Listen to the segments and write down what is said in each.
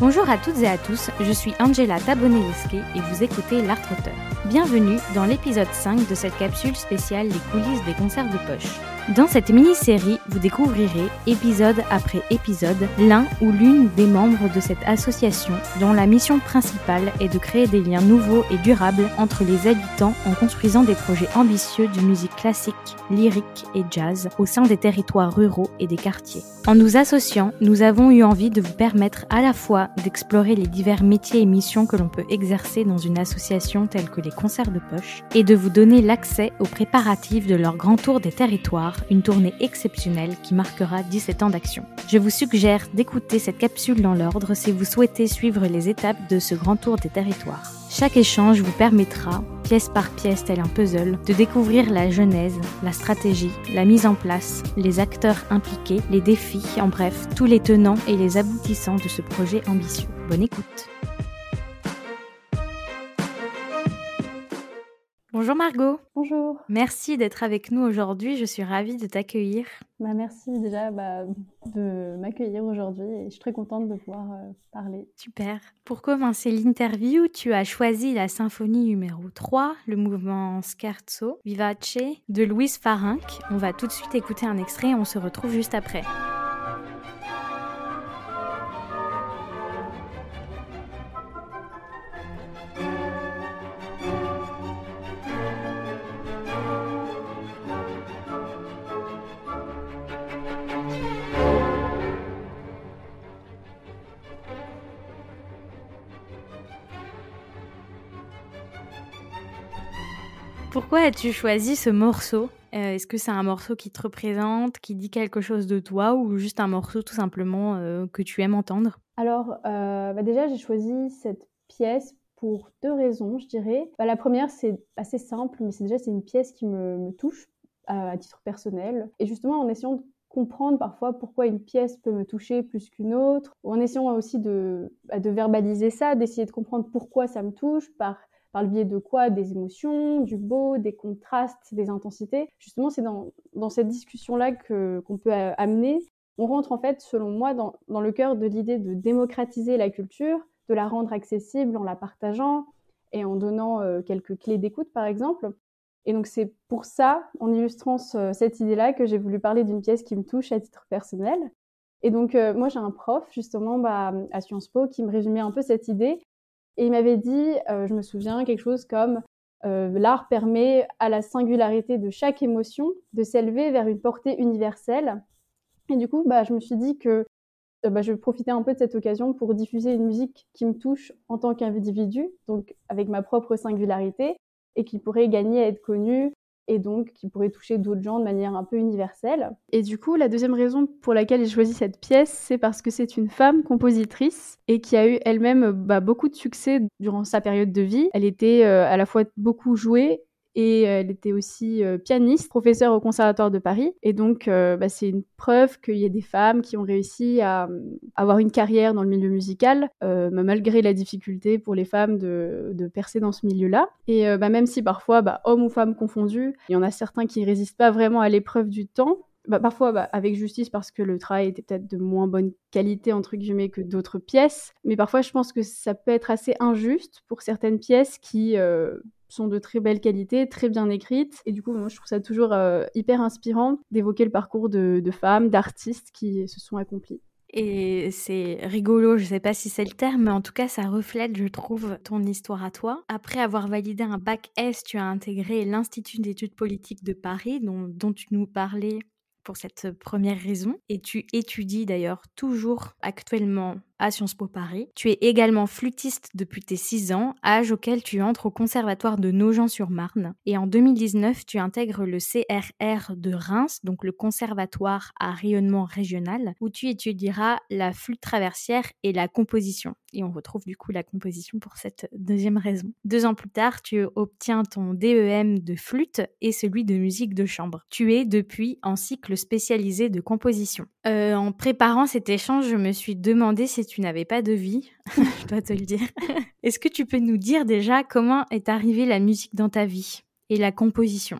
Bonjour à toutes et à tous, je suis Angela Tabonelesque et vous écoutez L'Art Auteur. Bienvenue dans l'épisode 5 de cette capsule spéciale Les coulisses des concerts de poche. Dans cette mini-série, vous découvrirez, épisode après épisode, l'un ou l'une des membres de cette association dont la mission principale est de créer des liens nouveaux et durables entre les habitants en construisant des projets ambitieux de musique classique, lyrique et jazz au sein des territoires ruraux et des quartiers. En nous associant, nous avons eu envie de vous permettre à la fois d'explorer les divers métiers et missions que l'on peut exercer dans une association telle que les concerts de poche et de vous donner l'accès aux préparatifs de leur grand tour des territoires une tournée exceptionnelle qui marquera 17 ans d'action. Je vous suggère d'écouter cette capsule dans l'ordre si vous souhaitez suivre les étapes de ce grand tour des territoires. Chaque échange vous permettra, pièce par pièce tel un puzzle, de découvrir la genèse, la stratégie, la mise en place, les acteurs impliqués, les défis, en bref, tous les tenants et les aboutissants de ce projet ambitieux. Bonne écoute Bonjour Margot. Bonjour. Merci d'être avec nous aujourd'hui. Je suis ravie de t'accueillir. Bah, merci déjà bah, de m'accueillir aujourd'hui et je suis très contente de pouvoir euh, parler. Super. Pour commencer l'interview, tu as choisi la symphonie numéro 3, le mouvement Scherzo Vivace de Louise Farinck. On va tout de suite écouter un extrait et on se retrouve juste après. As-tu choisi ce morceau? Euh, Est-ce que c'est un morceau qui te représente, qui dit quelque chose de toi, ou juste un morceau tout simplement euh, que tu aimes entendre? Alors, euh, bah déjà, j'ai choisi cette pièce pour deux raisons, je dirais. Bah, la première, c'est assez simple, mais c'est déjà c'est une pièce qui me, touche à, titre personnel. Et justement, en essayant de comprendre parfois pourquoi une pièce peut me toucher plus qu'une autre, ou en essayant aussi de, bah, de verbaliser ça, d'essayer de comprendre pourquoi ça me touche par par le biais de quoi? Des émotions, du beau, des contrastes, des intensités. Justement, c'est dans, dans, cette discussion-là qu'on peut amener. On rentre en fait, selon moi, dans, dans le cœur de l'idée de démocratiser la culture, de la rendre accessible en la partageant et en donnant euh, quelques clés d'écoute, par exemple. Et donc c'est pour ça, en illustrant cette idée-là, que j'ai voulu parler d'une pièce qui me touche à titre personnel. Et donc euh, moi j'ai un prof justement bah, à Sciences Po qui me résumait un peu cette idée et il m'avait dit, euh, je me souviens, quelque chose comme euh, l'art permet à la singularité de chaque émotion de s'élever vers une portée universelle. Et du coup, bah, je me suis dit que euh, bah, je profitais un peu de cette occasion pour diffuser une musique qui me touche en tant qu'individu, donc avec ma propre singularité, et qui pourrait gagner à être connue et donc qui pourrait toucher d'autres gens de manière un peu universelle. Et du coup, la deuxième raison pour laquelle j'ai choisi cette pièce, c'est parce que c'est une femme compositrice et qui a eu elle-même bah, beaucoup de succès durant sa période de vie. Elle était euh, à la fois beaucoup jouée et elle était aussi euh, pianiste, professeure au Conservatoire de Paris. Et donc, euh, bah, c'est une preuve qu'il y a des femmes qui ont réussi à, avoir une carrière dans le milieu musical, euh, malgré la difficulté pour les femmes de, percer dans ce milieu-là. Et bah, même si parfois, bah, hommes ou femmes confondus, il y en a certains qui résistent pas vraiment à l'épreuve du temps, bah, parfois bah, avec justice parce que le travail était peut-être de moins bonne qualité entre guillemets que d'autres pièces, mais parfois je pense que ça peut être assez injuste pour certaines pièces qui sont de très belle qualité, très bien écrites. Et du coup, moi, je trouve ça toujours euh, hyper inspirant d'évoquer le parcours de, femmes, d'artistes qui se sont accomplis. Et c'est rigolo, je sais pas si c'est le terme, mais en tout cas, ça reflète, je trouve, ton histoire à toi. Après avoir validé un bac S, tu as intégré l'Institut d'études politiques de Paris, dont, dont tu nous parlais pour cette première raison. Et tu étudies d'ailleurs toujours actuellement à Sciences Po Paris. Tu es également flûtiste depuis tes 6 ans, âge auquel tu entres au conservatoire de Nogent-sur-Marne. Et en 2019, tu intègres le CRR de Reims, donc le conservatoire à rayonnement régional, où tu étudieras la flûte traversière et la composition. Et on retrouve du coup la composition pour cette deuxième raison. Deux ans plus tard, tu obtiens ton DEM de flûte et celui de musique de chambre. Tu es depuis en cycle spécialisé de composition. Euh, en préparant cet échange, je me suis demandé si tu n'avais pas de vie, je dois te le dire. Est-ce que tu peux nous dire déjà comment est arrivée la musique dans ta vie et la composition?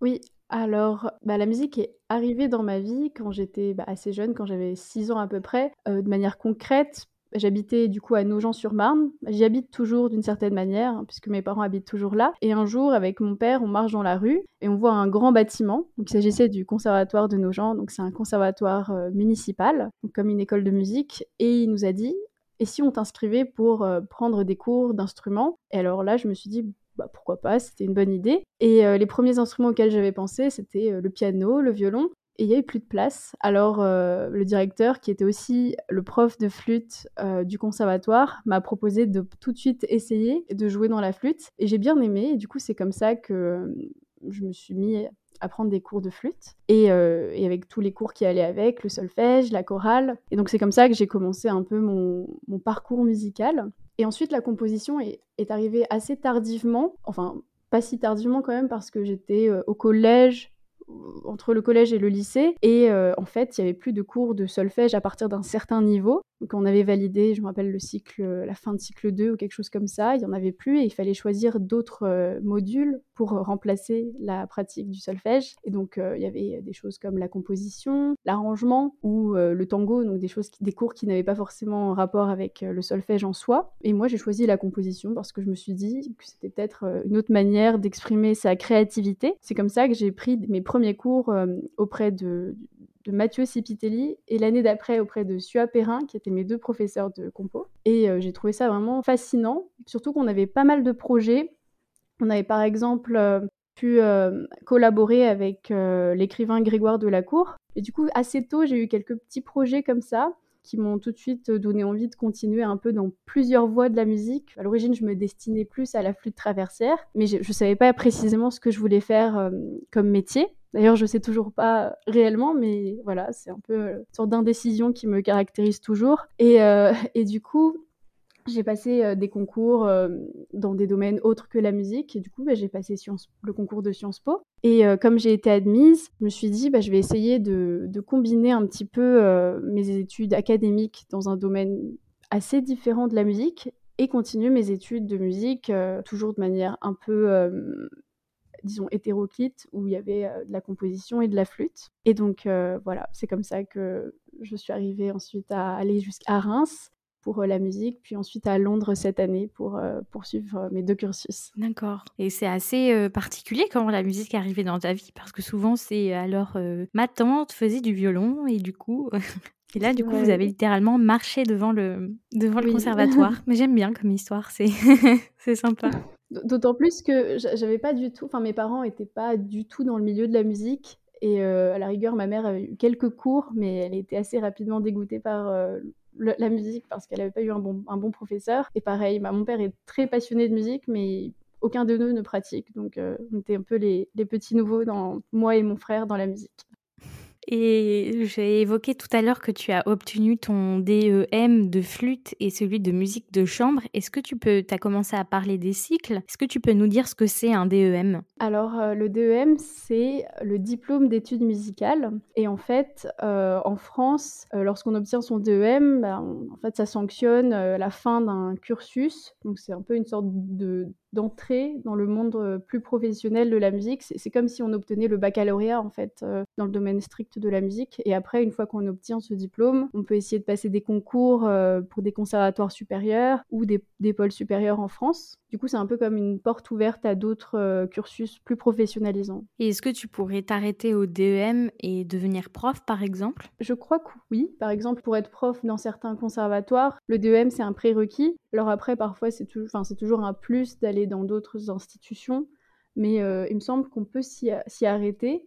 Oui, alors bah, la musique est arrivée dans ma vie quand j'étais bah, assez jeune, quand j'avais 6 ans à peu près, euh, de manière concrète J'habitais du coup à Nogent-sur-Marne. J'y habite toujours d'une certaine manière, hein, puisque mes parents habitent toujours là. Et un jour, avec mon père, on marche dans la rue et on voit un grand bâtiment. Donc, il s'agissait du conservatoire de Nogent. Donc, c'est un conservatoire euh, municipal, comme une école de musique. Et il nous a dit et si on t'inscrivait pour euh, prendre des cours d'instruments? Et alors là, je me suis dit, bah, pourquoi pas, c'était une bonne idée. Et euh, les premiers instruments auxquels j'avais pensé, c'était le piano, le violon et il n'y avait plus de place. Alors euh, le directeur, qui était aussi le prof de flûte euh, du conservatoire, m'a proposé de tout de suite essayer de jouer dans la flûte. Et j'ai bien aimé. Et du coup, c'est comme ça que euh, je me suis mis à prendre des cours de flûte. Et, avec tous les cours qui allaient avec, le solfège, la chorale. Et donc c'est comme ça que j'ai commencé un peu mon, parcours musical. Et ensuite, la composition est arrivée assez tardivement. Enfin, pas si tardivement quand même, parce que j'étais au collège, entre le collège et le lycée. Et euh, en fait, il y avait plus de cours de solfège à partir d'un certain niveau. Donc on avait validé, je me rappelle le cycle, la fin de cycle 2 ou quelque chose comme ça. Il y en avait plus et il fallait choisir d'autres euh, modules pour remplacer la pratique du solfège. Et donc euh, il y avait des choses comme la composition, l'arrangement ou le tango, donc des choses, des cours qui n'avaient pas forcément rapport avec le solfège en soi. Et moi j'ai choisi la composition parce que je me suis dit que c'était peut-être une autre manière d'exprimer sa créativité. C'est comme ça que j'ai pris mes premiers mes cours euh, auprès de, Mathieu Cipitelli et l'année d'après auprès de Sua Perrin, qui étaient mes deux professeurs de compo. Et euh, j'ai trouvé ça vraiment fascinant, surtout qu'on avait pas mal de projets. On avait par exemple euh, pu collaborer avec l'écrivain Grégoire Delacour. Et du coup, assez tôt, j'ai eu quelques petits projets comme ça qui m'ont tout de suite donné envie de continuer un peu dans plusieurs voies de la musique. À l'origine, je me destinais plus à la flûte traversière, mais je ne savais pas précisément ce que je voulais faire comme métier. D'ailleurs, je sais toujours pas réellement, mais voilà, c'est un peu euh, une sorte d'indécision qui me caractérise toujours. Et, euh, du coup, j'ai passé euh, des concours dans des domaines autres que la musique. Et du coup, bah, j'ai passé le concours de Sciences Po. Et comme j'ai été admise, je me suis dit, bah, je vais essayer de combiner un petit peu mes études académiques dans un domaine assez différent de la musique et continuer mes études de musique toujours de manière un peu disons, hétéroclite, où il y avait euh, de la composition et de la flûte. Et donc, euh, voilà, c'est comme ça que je suis arrivée ensuite à aller jusqu'à Reims pour euh, la musique, puis ensuite à Londres cette année pour poursuivre mes deux cursus. D'accord. Et c'est assez particulier comment la musique est arrivée dans ta vie, parce que souvent c'est alors ma tante faisait du violon et du coup. et là, du coup, vous avez littéralement marché devant le, devant le conservatoire. Mais j'aime bien comme histoire, c'est c'est sympa. D'autant plus que j'avais pas du tout, enfin mes parents étaient pas du tout dans le milieu de la musique et euh, à la rigueur ma mère avait eu quelques cours mais elle était assez rapidement dégoûtée par euh, la musique parce qu'elle avait pas eu un bon, un professeur et pareil, bah, mon père est très passionné de musique mais aucun de nous ne pratique donc euh, on était un peu les, les petits nouveaux dans moi et mon frère dans la musique. Et j'ai évoqué tout à l'heure que tu as obtenu ton DEM de flûte et celui de musique de chambre. Est-ce que tu peux, tu as commencé à parler des cycles, est-ce que tu peux nous dire ce que c'est un DEM Alors euh, le DEM, c'est le diplôme d'études musicales. Et en fait, euh, en France, euh, lorsqu'on obtient son DEM, ben, en fait, ça sanctionne la fin d'un cursus. Donc c'est un peu une sorte de d'entrer dans le monde euh, plus professionnel de la musique. C'est comme si on obtenait le baccalauréat en fait euh, dans le domaine strict de la musique. Et après, une fois qu'on obtient ce diplôme, on peut essayer de passer des concours euh, pour des conservatoires supérieurs ou des, des pôles supérieurs en France. Du coup, c'est un peu comme une porte ouverte à d'autres cursus plus professionnalisants. Et est-ce que tu pourrais t'arrêter au DEM et devenir prof, par exemple? Je crois que oui. Par exemple, pour être prof dans certains conservatoires, le DEM, c'est un prérequis. Alors après, parfois, c'est toujours un plus d'aller dans d'autres institutions. Mais euh, il me semble qu'on peut s'y arrêter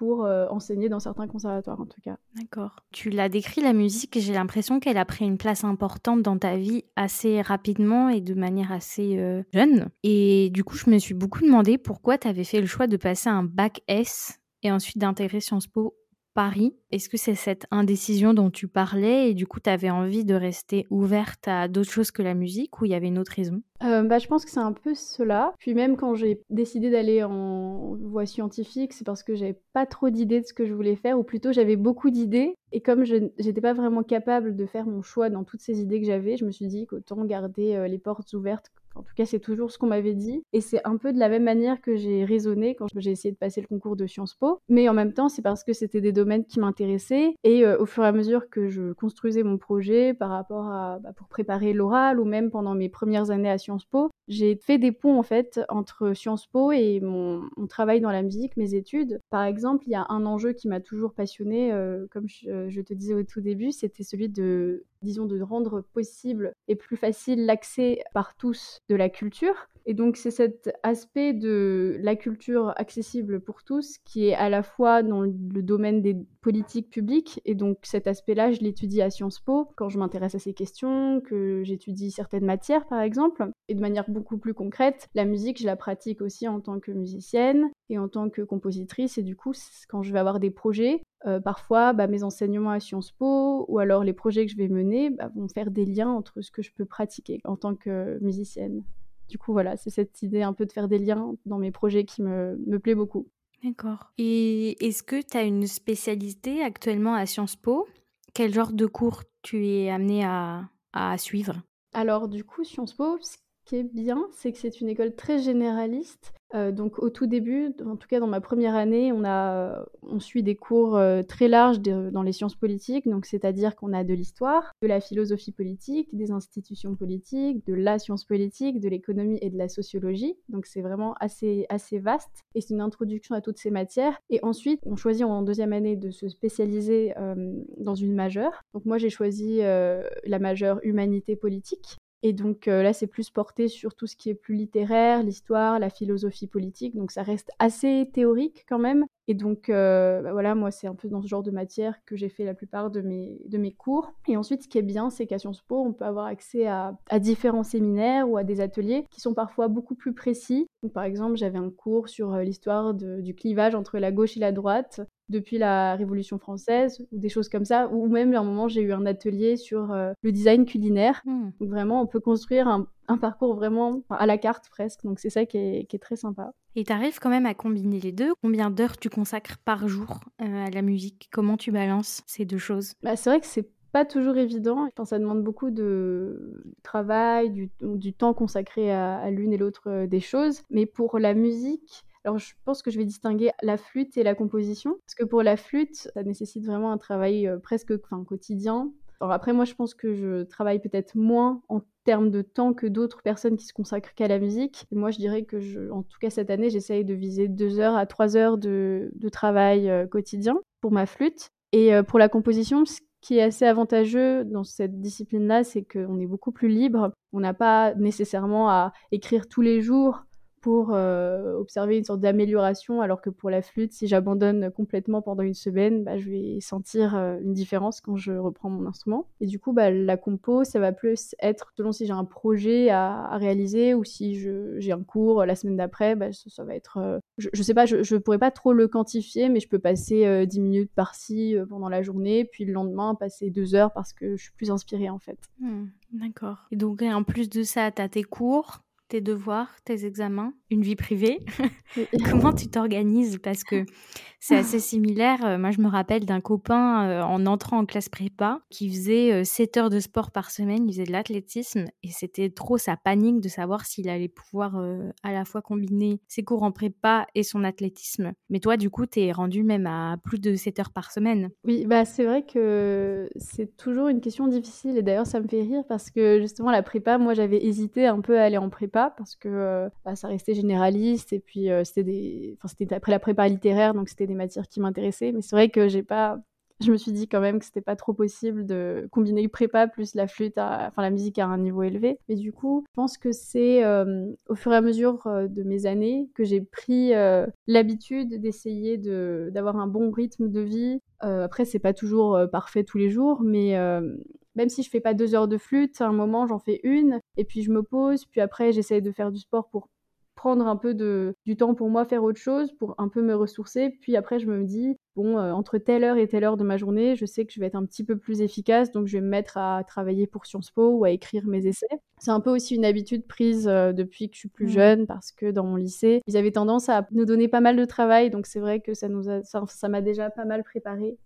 pour euh, enseigner dans certains conservatoires en tout cas. D'accord. Tu l'as décrit la musique, j'ai l'impression qu'elle a pris une place importante dans ta vie assez rapidement et de manière assez euh, jeune. Et du coup, je me suis beaucoup demandé pourquoi tu avais fait le choix de passer un bac S et ensuite d'intégrer Sciences Po Paris. Est-ce que c'est cette indécision dont tu parlais et du coup tu avais envie de rester ouverte à d'autres choses que la musique ou il y avait une autre raison? Euh, bah, Je pense que c'est un peu cela. Puis même quand j'ai décidé d'aller en voie scientifique, c'est parce que j'avais pas trop d'idées de ce que je voulais faire ou plutôt j'avais beaucoup d'idées et comme je n'étais pas vraiment capable de faire mon choix dans toutes ces idées que j'avais, je me suis dit qu'autant garder euh, les portes ouvertes en tout cas, c'est toujours ce qu'on m'avait dit. Et c'est un peu de la même manière que j'ai raisonné quand j'ai essayé de passer le concours de Sciences Po. Mais en même temps, c'est parce que c'était des domaines qui m'intéressaient. Et euh, au fur et à mesure que je construisais mon projet par rapport à, bah, pour préparer l'oral ou même pendant mes premières années à Sciences Po, j'ai fait des ponts en fait entre Sciences Po et mon, travail dans la musique, mes études. Par exemple, il y a un enjeu qui m'a toujours passionné, euh, comme je, je, te disais au tout début, c'était celui de, disons, de rendre possible et plus facile l'accès par tous de la culture. Et donc c'est cet aspect de la culture accessible pour tous qui est à la fois dans le domaine des politiques publiques et donc cet aspect-là je l'étudie à Sciences Po quand je m'intéresse à ces questions, que j'étudie certaines matières par exemple et de manière beaucoup plus concrète, la musique je la pratique aussi en tant que musicienne et en tant que compositrice et du coup quand je vais avoir des projets euh, parfois, bah, mes enseignements à Sciences Po ou alors les projets que je vais mener bah, vont faire des liens entre ce que je peux pratiquer en tant que musicienne. Du coup, voilà, c'est cette idée un peu de faire des liens dans mes projets qui me, me plaît beaucoup. D'accord. Et est-ce que tu as une spécialité actuellement à Sciences Po? Quel genre de cours tu es amené à, à suivre? Alors, du coup, Sciences Po, ce qui bien, c'est que c'est une école très généraliste euh, donc au tout début, en tout cas dans ma première année, on suit des cours euh, très larges dans les sciences politiques, donc c'est-à-dire qu'on a de l'histoire, de la philosophie politique, des institutions politiques, de la science politique, de l'économie et de la sociologie. Donc c'est vraiment assez, assez vaste et c'est une introduction à toutes ces matières. Et ensuite, on choisit en deuxième année de se spécialiser euh, dans une majeure. Donc moi j'ai choisi la majeure humanité politique. Et donc euh, là, c'est plus porté sur tout ce qui est plus littéraire, l'histoire, la philosophie politique. Donc ça reste assez théorique quand même. Et donc euh, bah voilà, moi, c'est un peu dans ce genre de matière que j'ai fait la plupart de mes, de mes cours. Et ensuite, ce qui est bien, c'est qu'à Sciences Po, on peut avoir accès à, à, différents séminaires ou à des ateliers qui sont parfois beaucoup plus précis. Donc, par exemple, j'avais un cours sur euh, l'histoire du clivage entre la gauche et la droite depuis la Révolution française ou des choses comme ça. Ou même à un moment, j'ai eu un atelier sur euh, le design culinaire. Hmm. Donc vraiment, on peut construire un, parcours vraiment à la carte presque. Donc c'est ça qui est, très sympa. Et tu arrives quand même à combiner les deux. Combien d'heures tu consacres par jour euh, à la musique? Comment tu balances ces deux choses? Bah, C'est vrai que c'est pas toujours évident. Que ça demande beaucoup de travail, du, temps consacré à l'une et l'autre euh, des choses. Mais pour la musique, alors, je pense que je vais distinguer la flûte et la composition, parce que pour la flûte, ça nécessite vraiment un travail euh, presque enfin, quotidien. Après, moi, je pense que je travaille peut-être moins en termes de temps que d'autres personnes qui se consacrent qu'à la musique. moi, je dirais que, en tout cas cette année, j'essaye de viser deux heures à trois heures de, travail euh, quotidien pour ma flûte. Et euh, pour la composition, ce qui est assez avantageux dans cette discipline-là, c'est qu'on est beaucoup plus libre. On n'a pas nécessairement à écrire tous les jours pour euh, observer une sorte d'amélioration, alors que pour la flûte, si j'abandonne complètement pendant une semaine, bah, je vais sentir euh, une différence quand je reprends mon instrument. Et du coup, bah, la compo, ça va plus être selon si j'ai un projet à, réaliser ou si j'ai un cours la semaine d'après, bah, ça, va être... Euh, je, ne sais pas, je, ne pourrais pas trop le quantifier, mais je peux passer 10 minutes par-ci pendant la journée, puis le lendemain, passer deux heures parce que je suis plus inspirée en fait. Mmh, d'accord. Et donc, en plus de ça, tu as tes cours tes devoirs, tes examens, une vie privée. Comment tu t'organises? Parce que c'est assez similaire. Euh, moi, je me rappelle d'un copain euh, en entrant en classe prépa qui faisait 7 euh, heures de sport par semaine, il faisait de l'athlétisme et c'était trop sa panique de savoir s'il allait pouvoir à la fois combiner ses cours en prépa et son athlétisme. Mais toi, du coup, tu es rendu même à plus de 7 heures par semaine. Oui, bah c'est vrai que c'est toujours une question difficile et d'ailleurs, ça me fait rire parce que justement, la prépa, moi, j'avais hésité un peu à aller en prépa parce que euh, bah, ça restait généraliste et puis euh, c'était des enfin, c'était après la prépa littéraire donc c'était des matières qui m'intéressaient mais c'est vrai que j'ai pas je me suis dit quand même que c'était pas trop possible de combiner prépa plus la flûte, enfin la musique à un niveau élevé. Mais du coup, je pense que c'est euh, au fur et à mesure de mes années que j'ai pris l'habitude d'essayer de, d'avoir un bon rythme de vie. après, c'est pas toujours parfait tous les jours, mais même si je fais pas deux heures de flûte, à un moment j'en fais une, et puis je me pose, puis après j'essaie de faire du sport pour prendre un peu de, du temps pour moi, faire autre chose, pour un peu me ressourcer. Puis après, je me dis, bon, euh, entre telle heure et telle heure de ma journée, je sais que je vais être un petit peu plus efficace, donc je vais me mettre à travailler pour Sciences Po ou à écrire mes essais. C'est un peu aussi une habitude prise euh, depuis que je suis plus mmh. jeune, parce que dans mon lycée, ils avaient tendance à nous donner pas mal de travail, donc c'est vrai que ça nous ça m'a déjà pas mal préparé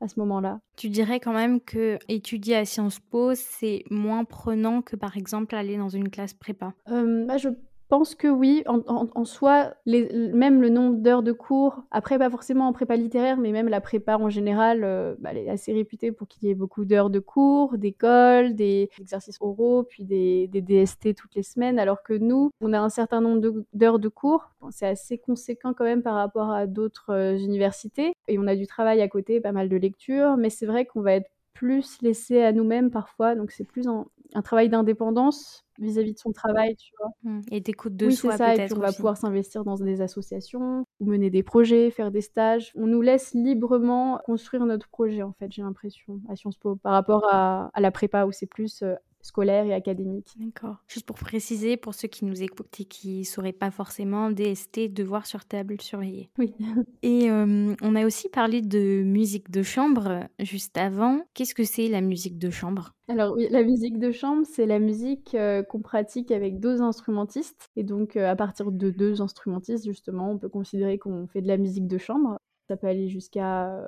à ce moment-là. Tu dirais quand même que étudier à Sciences Po, c'est moins prenant que par exemple aller dans une classe prépa? Euh, bah, Je pense que oui, en, soi, même le nombre d'heures de cours, après pas forcément en prépa littéraire, mais même la prépa en général, euh, bah, elle est assez réputée pour qu'il y ait beaucoup d'heures de cours, d'écoles, des exercices oraux, puis des, des, DST toutes les semaines, alors que nous, on a un certain nombre d'heures de, cours, c'est assez conséquent quand même par rapport à d'autres euh, universités, et on a du travail à côté, pas mal de lectures, mais c'est vrai qu'on va être plus laissé à nous-mêmes parfois, donc c'est plus un travail d'indépendance vis-à-vis de son travail, tu vois. Mmh. Et d'écoute de oui, soi, ça, et puis on va pouvoir s'investir dans des associations, ou mener des projets, faire des stages. On nous laisse librement construire notre projet, en fait, j'ai l'impression, à Sciences Po, par rapport à, à la prépa, où c'est plus euh, scolaire et académique. D'accord. Juste pour préciser, pour ceux qui nous écoutent et qui ne sauraient pas forcément, DST, devoir sur table surveillé. Oui. et euh, on a aussi parlé de musique de chambre juste avant. Qu'est-ce que c'est la musique de chambre? Alors oui, la musique de chambre, c'est la musique euh, qu'on pratique avec deux instrumentistes. Et donc euh, à partir de deux instrumentistes, justement, on peut considérer qu'on fait de la musique de chambre. Ça peut aller jusqu'à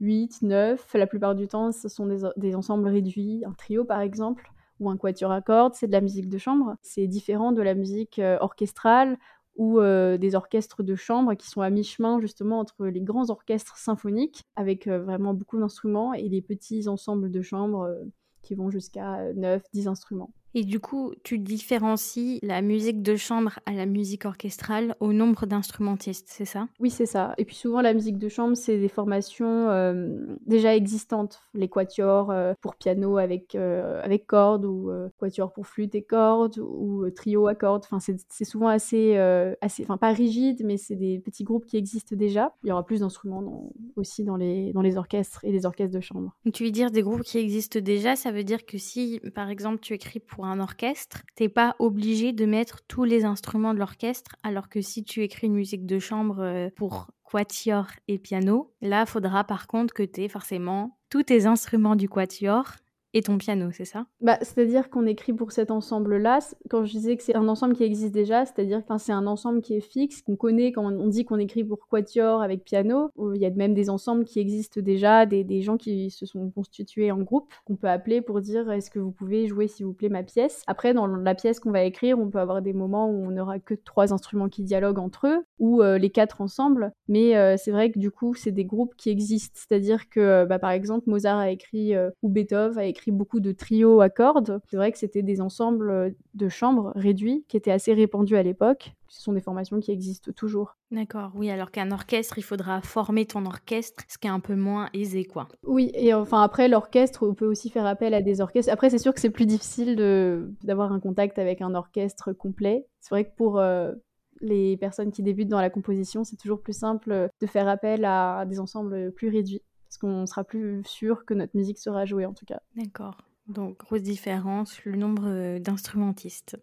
8, 9. La plupart du temps, ce sont des, des ensembles réduits, un trio par exemple ou un quatuor à cordes, c'est de la musique de chambre. C'est différent de la musique euh, orchestrale ou euh, des orchestres de chambre qui sont à mi-chemin justement entre les grands orchestres symphoniques avec euh, vraiment beaucoup d'instruments et les petits ensembles de chambre qui vont jusqu'à 9-10 instruments. Et du coup, tu différencies la musique de chambre à la musique orchestrale au nombre d'instrumentistes, c'est ça? Oui, c'est ça. Et puis souvent, la musique de chambre, c'est des formations euh, déjà existantes. Les quatuors euh, pour piano avec, euh, avec cordes, ou quatuors pour flûte et cordes, ou trio à cordes. Enfin, c'est souvent assez, assez, enfin pas rigide, mais c'est des petits groupes qui existent déjà. Il y aura plus d'instruments aussi dans les, dans les orchestres et les orchestres de chambre. Tu veux dire des groupes qui existent déjà, ça veut dire que si, par exemple, tu écris pour un orchestre, t'es pas obligé de mettre tous les instruments de l'orchestre, alors que si tu écris une musique de chambre euh, pour quatuor et piano, là, faudra par contre que tu aies forcément tous tes instruments du quatuor et ton piano, c'est ça? Bah, C'est-à-dire qu'on écrit pour cet ensemble-là. Quand je disais que c'est un ensemble qui existe déjà, c'est-à-dire que c'est un ensemble qui est fixe, qu'on connaît quand on dit qu'on écrit pour quatuor avec piano. Il y a même des ensembles qui existent déjà, des, des gens qui se sont constitués en groupe, qu'on peut appeler pour dire est-ce que vous pouvez jouer s'il vous plaît ma pièce? Après, dans la pièce qu'on va écrire, on peut avoir des moments où on n'aura que trois instruments qui dialoguent entre eux, ou euh, les quatre ensemble. Mais euh, c'est vrai que du coup, c'est des groupes qui existent. C'est-à-dire que, bah, par exemple, Mozart a écrit, euh, ou Beethoven a écrit beaucoup de trios à cordes. C'est vrai que c'était des ensembles de chambres réduits qui étaient assez répandus à l'époque. Ce sont des formations qui existent toujours. D'accord, oui, alors qu'un orchestre, il faudra former ton orchestre, ce qui est un peu moins aisé, quoi. Oui, et enfin après, l'orchestre, on peut aussi faire appel à des orchestres. Après, c'est sûr que c'est plus difficile d'avoir un contact avec un orchestre complet. C'est vrai que pour euh, les personnes qui débutent dans la composition, c'est toujours plus simple de faire appel à des ensembles plus réduits parce qu'on sera plus sûr que notre musique sera jouée en tout cas. D'accord. Donc grosse différence, le nombre euh, d'instrumentistes.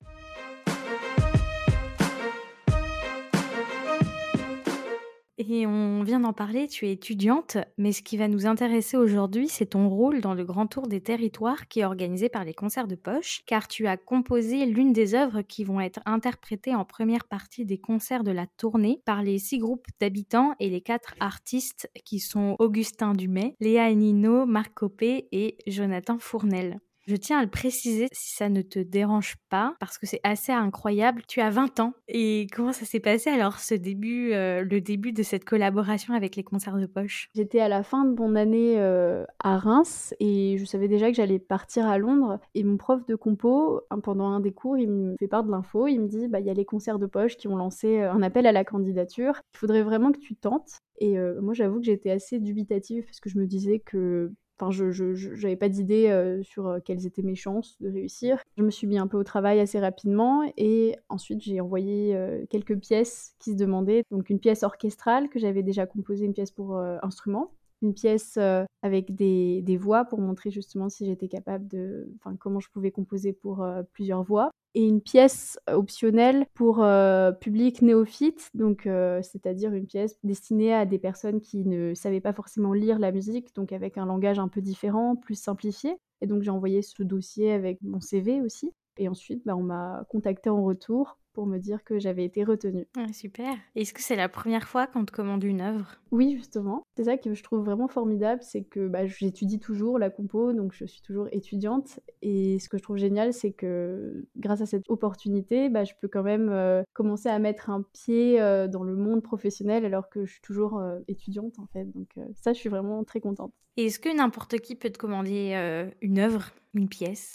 Et on vient d'en parler, tu es étudiante, mais ce qui va nous intéresser aujourd'hui, c'est ton rôle dans le Grand Tour des Territoires qui est organisé par les concerts de poche, car tu as composé l'une des œuvres qui vont être interprétées en première partie des concerts de la tournée par les six groupes d'habitants et les quatre artistes qui sont Augustin Dumay, Léa Nino, Marc Copé et Jonathan Fournel. Je tiens à le préciser si ça ne te dérange pas, parce que c'est assez incroyable. Tu as 20 ans. Et comment ça s'est passé alors ce début, euh, le début de cette collaboration avec les concerts de poche? J'étais à la fin de mon année euh, à Reims et je savais déjà que j'allais partir à Londres. Et mon prof de compo, pendant un des cours, il me fait part de l'info. Il me dit bah, il y a les concerts de poche qui ont lancé euh, un appel à la candidature. Il faudrait vraiment que tu tentes. Et moi, j'avoue que j'étais assez dubitative parce que je me disais que Enfin, je n'avais pas d'idée euh, sur euh, quelles étaient mes chances de réussir. Je me suis mis un peu au travail assez rapidement et ensuite j'ai envoyé euh, quelques pièces qui se demandaient. Donc une pièce orchestrale que j'avais déjà composée, une pièce pour instrument, une pièce avec des, des, voix pour montrer justement si j'étais capable de, enfin comment je pouvais composer pour plusieurs voix et une pièce optionnelle pour euh, public néophyte, donc euh, c'est-à-dire une pièce destinée à des personnes qui ne savaient pas forcément lire la musique, donc avec un langage un peu différent, plus simplifié. Et donc j'ai envoyé ce dossier avec mon CV aussi. Et ensuite, bah, on m'a contacté en retour pour me dire que j'avais été retenue. super. Est-ce que c'est la première fois qu'on te commande une œuvre? Oui, justement. C'est ça que je trouve vraiment formidable, c'est que bah, j'étudie toujours la compo, donc je suis toujours étudiante. Et ce que je trouve génial, c'est que grâce à cette opportunité, bah, je peux quand même euh, commencer à mettre un pied euh, dans le monde professionnel alors que je suis toujours euh, étudiante en fait. Donc ça, je suis vraiment très contente. Est-ce que n'importe qui peut te commander une œuvre, une pièce?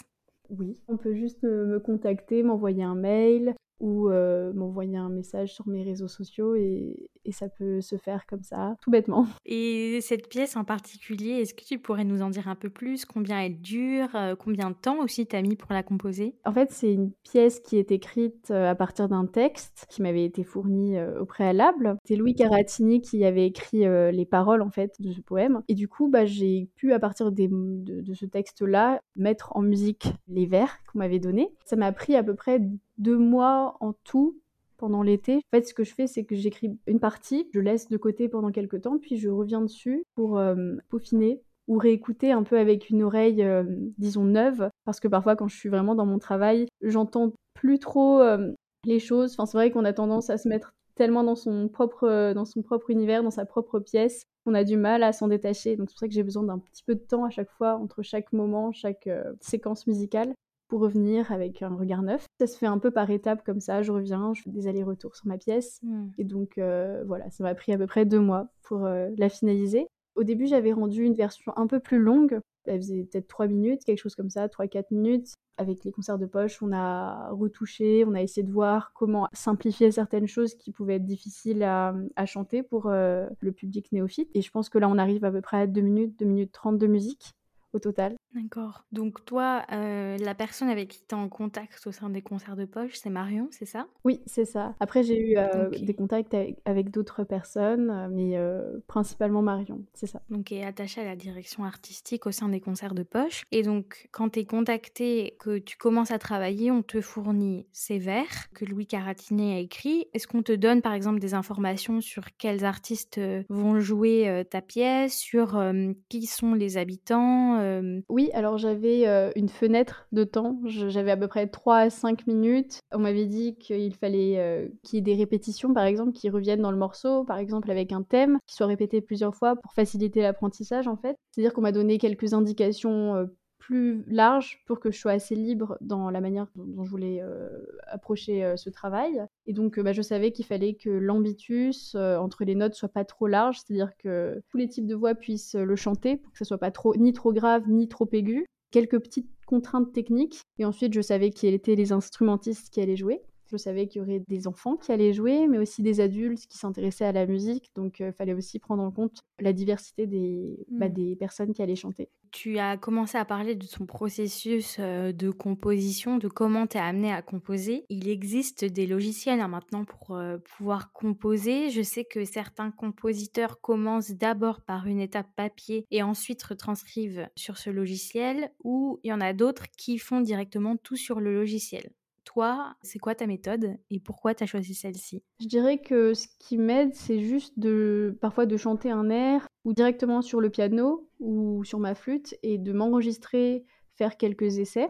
Oui, on peut juste me contacter, m'envoyer un mail ou euh, m'envoyer un message sur mes réseaux sociaux et, ça peut se faire comme ça, tout bêtement. Et cette pièce en particulier, est-ce que tu pourrais nous en dire un peu plus? Combien elle dure? Euh, Combien de temps aussi t'as mis pour la composer? En fait, c'est une pièce qui est écrite euh, à partir d'un texte qui m'avait été fourni au préalable. C'est Louis Caratini qui avait écrit les paroles en fait de ce poème. Et du coup, bah, j'ai pu à partir de, de ce texte-là mettre en musique les vers qu'on m'avait donnés. Ça m'a pris à peu près deux mois en tout pendant l'été. En fait, ce que je fais, c'est que j'écris une partie, je laisse de côté pendant quelques temps, puis je reviens dessus pour euh, peaufiner ou réécouter un peu avec une oreille, euh, disons, neuve. Parce que parfois, quand je suis vraiment dans mon travail, j'entends plus trop euh, les choses. Enfin, c'est vrai qu'on a tendance à se mettre tellement dans son propre, dans son propre univers, dans sa propre pièce, qu'on a du mal à s'en détacher. Donc c'est pour ça que j'ai besoin d'un petit peu de temps à chaque fois, entre chaque moment, chaque séquence musicale pour revenir avec un regard neuf. Ça se fait un peu par étapes comme ça, je reviens, je fais des allers-retours sur ma pièce. Hmm. Et donc euh, voilà, ça m'a pris à peu près deux mois pour euh, la finaliser. Au début, j'avais rendu une version un peu plus longue. Elle faisait peut-être trois minutes, quelque chose comme ça, 3-4 minutes. Avec les concerts de poche, on a retouché, on a essayé de voir comment simplifier certaines choses qui pouvaient être difficiles à, chanter pour euh, le public néophyte. Et je pense que là, on arrive à peu près à 2 minutes, 2 minutes 30 de musique au total. D'accord. Donc toi, euh, la personne avec qui tu es en contact au sein des concerts de poche, c'est Marion, c'est ça? Oui, c'est ça. Après, j'ai eu euh, des contacts avec, d'autres personnes, euh, mais principalement Marion, c'est ça. Donc, est attachée à la direction artistique au sein des concerts de poche. Et donc, quand tu es contacté, que tu commences à travailler, on te fournit ces vers que Louis Caratini a écrits. Est-ce qu'on te donne, par exemple, des informations sur quels artistes vont jouer ta pièce, sur qui sont les habitants Oui, oui, alors j'avais euh, une fenêtre de temps, j'avais à peu près 3 à 5 minutes. On m'avait dit qu'il fallait euh, qu'il y ait des répétitions, par exemple, qui reviennent dans le morceau, par exemple avec un thème, qui soit répété plusieurs fois pour faciliter l'apprentissage en fait. C'est-à-dire qu'on m'a donné quelques indications euh, plus large pour que je sois assez libre dans la manière dont, je voulais euh, approcher euh, ce travail. Et donc, euh, bah, je savais qu'il fallait que l'ambitus entre les notes soit pas trop large, c'est-à-dire que tous les types de voix puissent le chanter pour que ça soit pas trop ni trop grave ni trop aigu. Quelques petites contraintes techniques. Et ensuite, je savais qui étaient les instrumentistes qui allaient jouer. Je savais qu'il y aurait des enfants qui allaient jouer, mais aussi des adultes qui s'intéressaient à la musique. Donc, il fallait aussi prendre en compte la diversité des, bah, mmh. des personnes qui allaient chanter tu as commencé à parler de ton processus euh, de composition, de comment tu es amené à composer. Il existe des logiciels hein, maintenant pour euh, pouvoir composer. Je sais que certains compositeurs commencent d'abord par une étape papier et ensuite retranscrivent sur ce logiciel, ou il y en a d'autres qui font directement tout sur le logiciel. Toi, c'est quoi ta méthode et pourquoi tu as choisi celle-ci? Je dirais que ce qui m'aide, c'est juste de parfois de chanter un air ou directement sur le piano ou sur ma flûte et de m'enregistrer, faire quelques essais.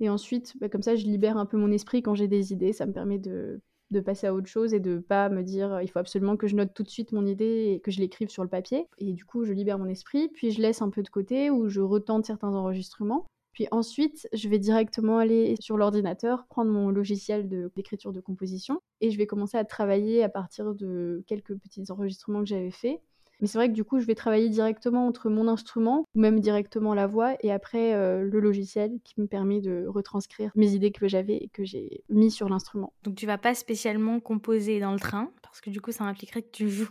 Et ensuite, bah, comme ça, je libère un peu mon esprit quand j'ai des idées. Ça me permet de, de passer à autre chose et de pas me dire il faut absolument que je note tout de suite mon idée et que je l'écrive sur le papier. Et du coup, je libère mon esprit, puis je laisse un peu de côté ou je retente certains enregistrements. Puis ensuite, je vais directement aller sur l'ordinateur, prendre mon logiciel d'écriture de, composition et je vais commencer à travailler à partir de quelques petits enregistrements que j'avais faits. Mais c'est vrai que du coup, je vais travailler directement entre mon instrument ou même directement la voix et après euh, le logiciel qui me permet de retranscrire mes idées que j'avais et que j'ai mis sur l'instrument. Donc tu vas pas spécialement composer dans le train parce que du coup, ça impliquerait que tu joues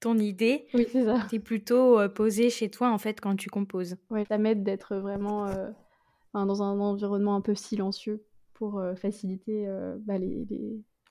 ton idée. Oui, c'est ça. Tu es plutôt euh, posé chez toi en fait quand tu composes. Oui, ça m'aide d'être vraiment euh, dans un environnement un peu silencieux pour euh, faciliter euh, bah, les,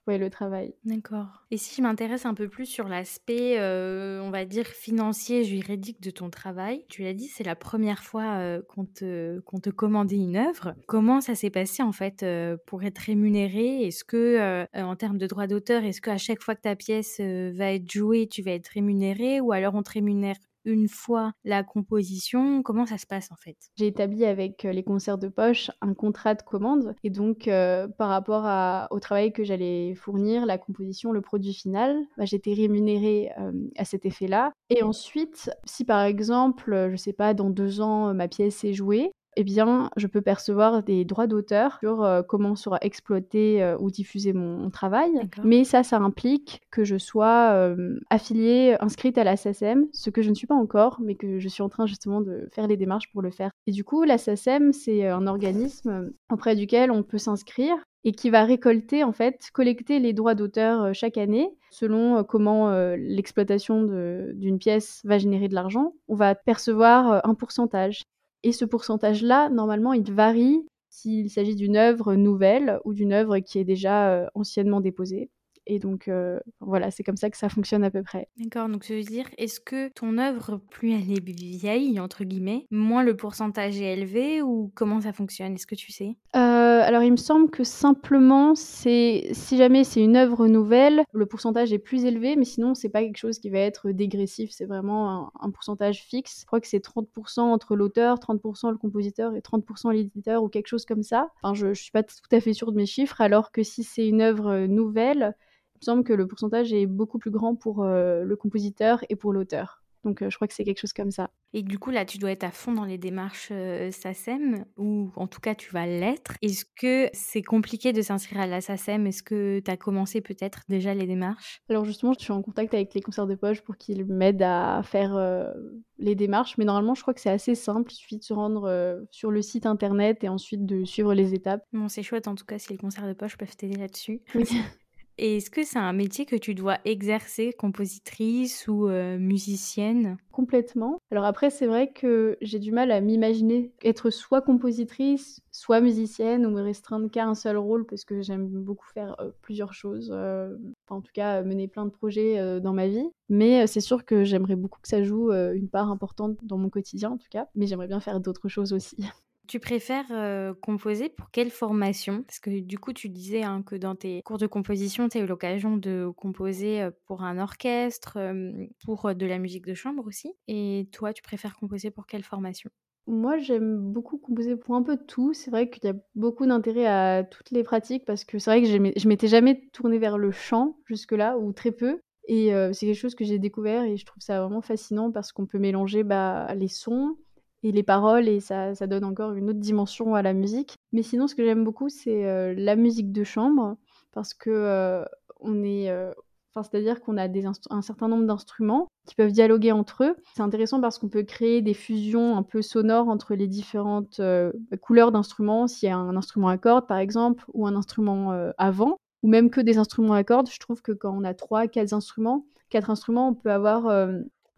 le travail. D'accord. Et si je m'intéresse un peu plus sur l'aspect, euh, on va dire, financier, juridique de ton travail, tu l'as dit, c'est la première fois qu'on te, qu'on te commandait une œuvre. Comment ça s'est passé en fait pour être rémunéré? Est-ce que, en termes de droit d'auteur, est-ce qu'à chaque fois que ta pièce va être jouée, tu vas être rémunéré? Ou alors on te rémunère une fois la composition Comment ça se passe en fait? J'ai établi avec les concerts de poche un contrat de commande et donc par rapport au travail que j'allais fournir, la composition, le produit final, bah, j'étais rémunérée à cet effet-là. Et ensuite, si par exemple, je sais pas, dans deux ans, ma pièce est jouée, eh bien, je peux percevoir des droits d'auteur sur euh, comment sera exploité euh, ou diffusé mon, travail. Mais ça, ça implique que je sois euh, affiliée, inscrite à la SACEM, ce que je ne suis pas encore, mais que je suis en train justement de faire les démarches pour le faire. Et du coup, la SACEM, c'est un organisme auprès duquel on peut s'inscrire et qui va récolter, en fait, collecter les droits d'auteur chaque année selon comment l'exploitation d'une pièce va générer de l'argent. On va percevoir un pourcentage. Et ce pourcentage-là, normalement, il varie s'il s'agit d'une œuvre nouvelle ou d'une œuvre qui est déjà euh, anciennement déposée. Et donc, euh, voilà, c'est comme ça que ça fonctionne à peu près. D'accord, donc je veux dire, est-ce que ton œuvre, plus elle est vieille, entre guillemets, moins le pourcentage est élevé ou comment ça fonctionne? Est-ce que tu sais? Euh, Alors, il me semble que simplement, c'est si jamais c'est une œuvre nouvelle, le pourcentage est plus élevé, mais sinon, c'est pas quelque chose qui va être dégressif, c'est vraiment un, pourcentage fixe. Je crois que c'est 30% entre l'auteur, 30% le compositeur et 30% l'éditeur ou quelque chose comme ça. Enfin, je, je suis pas tout à fait sûre de mes chiffres, alors que si c'est une œuvre nouvelle, me semble que le pourcentage est beaucoup plus grand pour euh, le compositeur et pour l'auteur. Donc euh, je crois que c'est quelque chose comme ça. Et du coup, là, tu dois être à fond dans les démarches euh, SACEM, ou en tout cas, tu vas l'être. Est-ce que c'est compliqué de s'inscrire à la SACEM Est-ce que tu as commencé peut-être déjà les démarches? Alors justement, je suis en contact avec les concerts de poche pour qu'ils m'aident à faire les démarches. Mais normalement, je crois que c'est assez simple. Il suffit de se rendre sur le site internet et ensuite de suivre les étapes. Bon, c'est chouette en tout cas si les concerts de poche peuvent t'aider là-dessus. Oui. Et est-ce que c'est un métier que tu dois exercer, compositrice ou euh, musicienne? Complètement. Alors après, c'est vrai que j'ai du mal à m'imaginer être soit compositrice, soit musicienne, ou me restreindre qu'à un seul rôle, parce que j'aime beaucoup faire euh, plusieurs choses. Euh, enfin, en tout cas, mener plein de projets dans ma vie. Mais c'est sûr que j'aimerais beaucoup que ça joue une part importante dans mon quotidien, en tout cas. Mais j'aimerais bien faire d'autres choses aussi. Tu préfères composer pour quelle formation? Parce que du coup, tu disais hein, que dans tes cours de composition, tu as eu l'occasion de composer pour un orchestre, pour de la musique de chambre aussi. Et toi, tu préfères composer pour quelle formation? Moi, j'aime beaucoup composer pour un peu tout. C'est vrai qu'il y a beaucoup d'intérêt à toutes les pratiques parce que c'est vrai que je m'étais jamais tournée vers le chant jusque-là, ou très peu. Et c'est quelque chose que j'ai découvert et je trouve ça vraiment fascinant parce qu'on peut mélanger bah, les sons, et les paroles et ça, ça, donne encore une autre dimension à la musique. Mais sinon, ce que j'aime beaucoup, c'est euh, la musique de chambre parce que euh, on est, euh, c'est-à-dire qu'on a des un certain nombre d'instruments qui peuvent dialoguer entre eux. C'est intéressant parce qu'on peut créer des fusions un peu sonores entre les différentes couleurs d'instruments. S'il y a un instrument à cordes, par exemple, ou un instrument à vent, ou même que des instruments à cordes, je trouve que quand on a trois, quatre instruments, quatre instruments, on peut avoir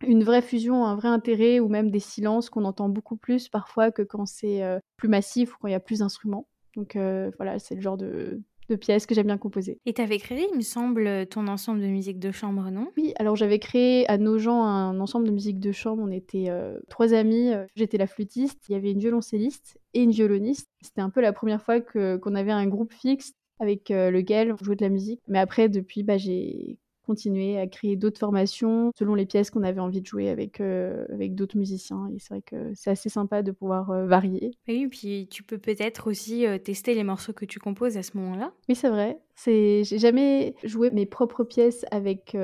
une vraie fusion, un vrai intérêt ou même des silences qu'on entend beaucoup plus parfois que quand c'est euh, plus massif ou quand il y a plus d'instruments. Donc euh, voilà, c'est le genre de, pièces que j'aime bien composer. Et tu avais créé, il me semble, ton ensemble de musique de chambre, non? Oui, alors j'avais créé à nos gens un ensemble de musique de chambre. On était euh, trois amis. J'étais la flûtiste, il y avait une violoncelliste et une violoniste. C'était un peu la première fois qu'on avait un groupe fixe avec lequel on jouait de la musique. Mais après, depuis, bah, j'ai continuer à créer d'autres formations selon les pièces qu'on avait envie de jouer avec, euh, avec d'autres musiciens. Et c'est vrai que c'est assez sympa de pouvoir euh, varier. Oui, puis tu peux peut-être aussi euh, tester les morceaux que tu composes à ce moment-là. Oui, c'est vrai. C'est, j'ai jamais joué mes propres pièces avec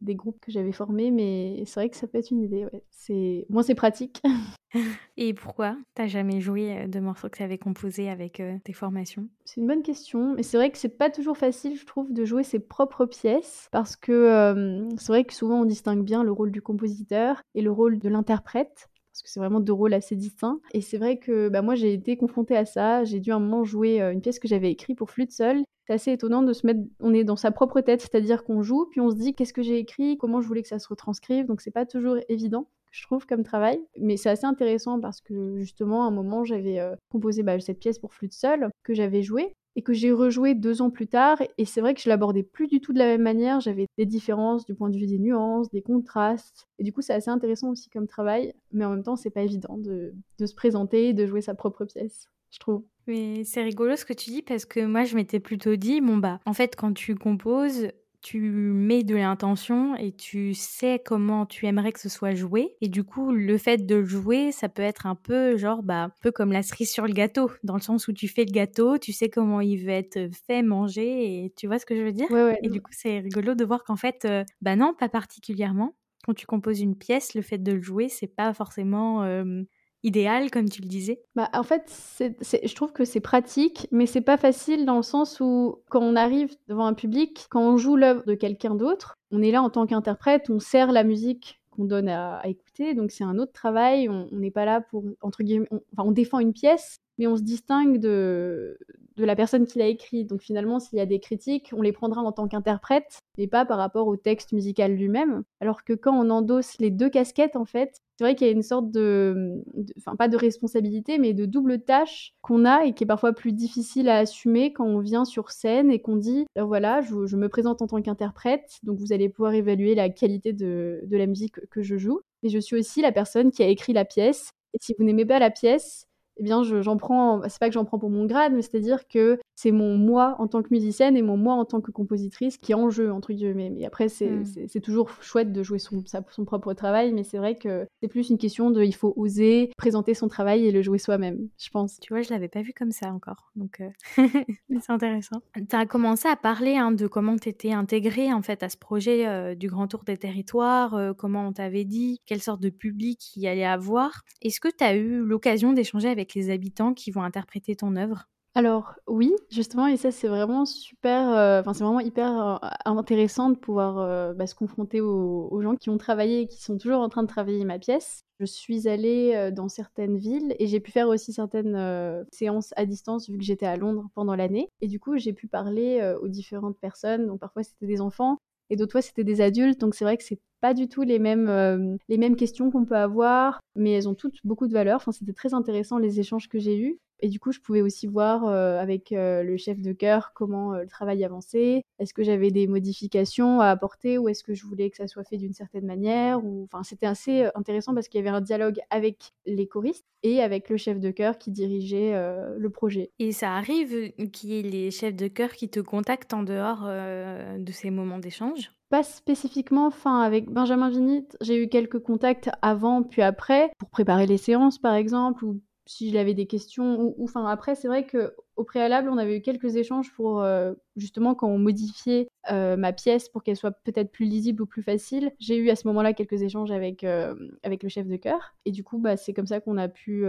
des groupes que j'avais formés, mais c'est vrai que ça peut être une idée. Ouais. C'est, moins c'est pratique. Et pourquoi t'as jamais joué de morceaux que tu avais composés avec tes formations? C'est une bonne question, mais c'est vrai que c'est pas toujours facile, je trouve, de jouer ses propres pièces parce que c'est vrai que souvent on distingue bien le rôle du compositeur et le rôle de l'interprète parce que c'est vraiment deux rôles assez distincts. Et c'est vrai que bah, moi j'ai été confrontée à ça. J'ai dû un moment jouer une pièce que j'avais écrite pour flûte seule. C'est assez étonnant de se mettre, on est dans sa propre tête, c'est-à-dire qu'on joue, puis on se dit qu'est-ce que j'ai écrit, comment je voulais que ça se retranscrive. Donc c'est pas toujours évident je trouve, comme travail. Mais c'est assez intéressant parce que justement, à un moment, j'avais composé bah, cette pièce pour flûte seule que j'avais jouée et que j'ai rejoué deux ans plus tard. Et c'est vrai que je l'abordais plus du tout de la même manière. J'avais des différences du point de vue des nuances, des contrastes. Et du coup, c'est assez intéressant aussi comme travail. Mais en même temps, c'est pas évident de, de se présenter de jouer sa propre pièce, je trouve. Mais c'est rigolo ce que tu dis parce que moi, je m'étais plutôt dit, bon bah, en fait, quand tu composes, tu mets de l'intention et tu sais comment tu aimerais que ce soit joué. Et du coup, le fait de jouer, ça peut être un peu genre, bah, un peu comme la cerise sur le gâteau, dans le sens où tu fais le gâteau, tu sais comment il va être fait, manger, et tu vois ce que je veux dire? Et du coup, c'est rigolo de voir qu'en fait, euh, bah non, pas particulièrement. Quand tu composes une pièce, le fait de le jouer, c'est pas forcément euh, idéal, comme tu le disais? Bah, En fait, je trouve que c'est pratique, mais c'est pas facile dans le sens où quand on arrive devant un public, quand on joue l'œuvre de quelqu'un d'autre, on est là en tant qu'interprète, on sert la musique qu'on donne à, écouter, donc c'est un autre travail, on n'est pas là pour, entre guillemets, enfin on défend une pièce, mais on se distingue de, de la personne qui l'a écrit. Donc finalement, s'il y a des critiques, on les prendra en tant qu'interprète et pas par rapport au texte musical lui-même. Alors que quand on endosse les deux casquettes, en fait, c'est vrai qu'il y a une sorte de, enfin pas de responsabilité, mais de double tâche qu'on a et qui est parfois plus difficile à assumer quand on vient sur scène et qu'on dit, ben voilà, je, me présente en tant qu'interprète, donc vous allez pouvoir évaluer la qualité de, de la musique que je joue. Mais je suis aussi la personne qui a écrit la pièce. Et si vous n'aimez pas la pièce, eh bien, j'en prends, c'est pas que j'en prends pour mon grade, mais c'est-à-dire que c'est mon moi en tant que musicienne et mon moi en tant que compositrice qui est en jeu, entre guillemets. Mais après, c'est mmh. toujours chouette de jouer son, son propre travail, mais c'est vrai que c'est plus une question de il faut oser présenter son travail et le jouer soi-même, je pense. Tu vois, je l'avais pas vu comme ça encore, donc euh, c'est intéressant. Tu as commencé à parler hein, de comment tu étais intégrée en fait à ce projet euh, du Grand Tour des Territoires, euh, comment on t'avait dit, quelle sorte de public il y allait avoir. Est-ce que tu as eu l'occasion d'échanger avec les habitants qui vont interpréter ton œuvre? Alors oui, justement, et ça c'est vraiment super, euh, enfin c'est vraiment hyper euh, intéressant de pouvoir euh, bah, se confronter aux, gens qui ont travaillé et qui sont toujours en train de travailler ma pièce. Je suis allée dans certaines villes et j'ai pu faire aussi certaines séances à distance vu que j'étais à Londres pendant l'année. Et du coup, j'ai pu parler aux différentes personnes. Donc parfois c'était des enfants et d'autres fois c'était des adultes. Donc c'est vrai que c'est pas du tout les mêmes, les mêmes questions qu'on peut avoir, mais elles ont toutes beaucoup de valeur. Enfin, c'était très intéressant les échanges que j'ai eus. Et du coup, je pouvais aussi voir euh, avec euh, le chef de chœur comment euh, le travail avançait. Est-ce que j'avais des modifications à apporter ou est-ce que je voulais que ça soit fait d'une certaine manière ou... Enfin, c'était assez intéressant parce qu'il y avait un dialogue avec les choristes et avec le chef de chœur qui dirigeait le projet. Et ça arrive qu'il y ait les chefs de chœur qui te contactent en dehors de ces moments d'échange? Pas spécifiquement, enfin avec Benjamin Vinit, j'ai eu quelques contacts avant puis après pour préparer les séances par exemple ou si j'avais des questions ou enfin après c'est vrai que au préalable on avait eu quelques échanges pour euh, justement quand on modifiait euh, ma pièce pour qu'elle soit peut-être plus lisible ou plus facile j'ai eu à ce moment-là quelques échanges avec euh, avec le chef de chœur. Et du coup bah c'est comme ça qu'on a pu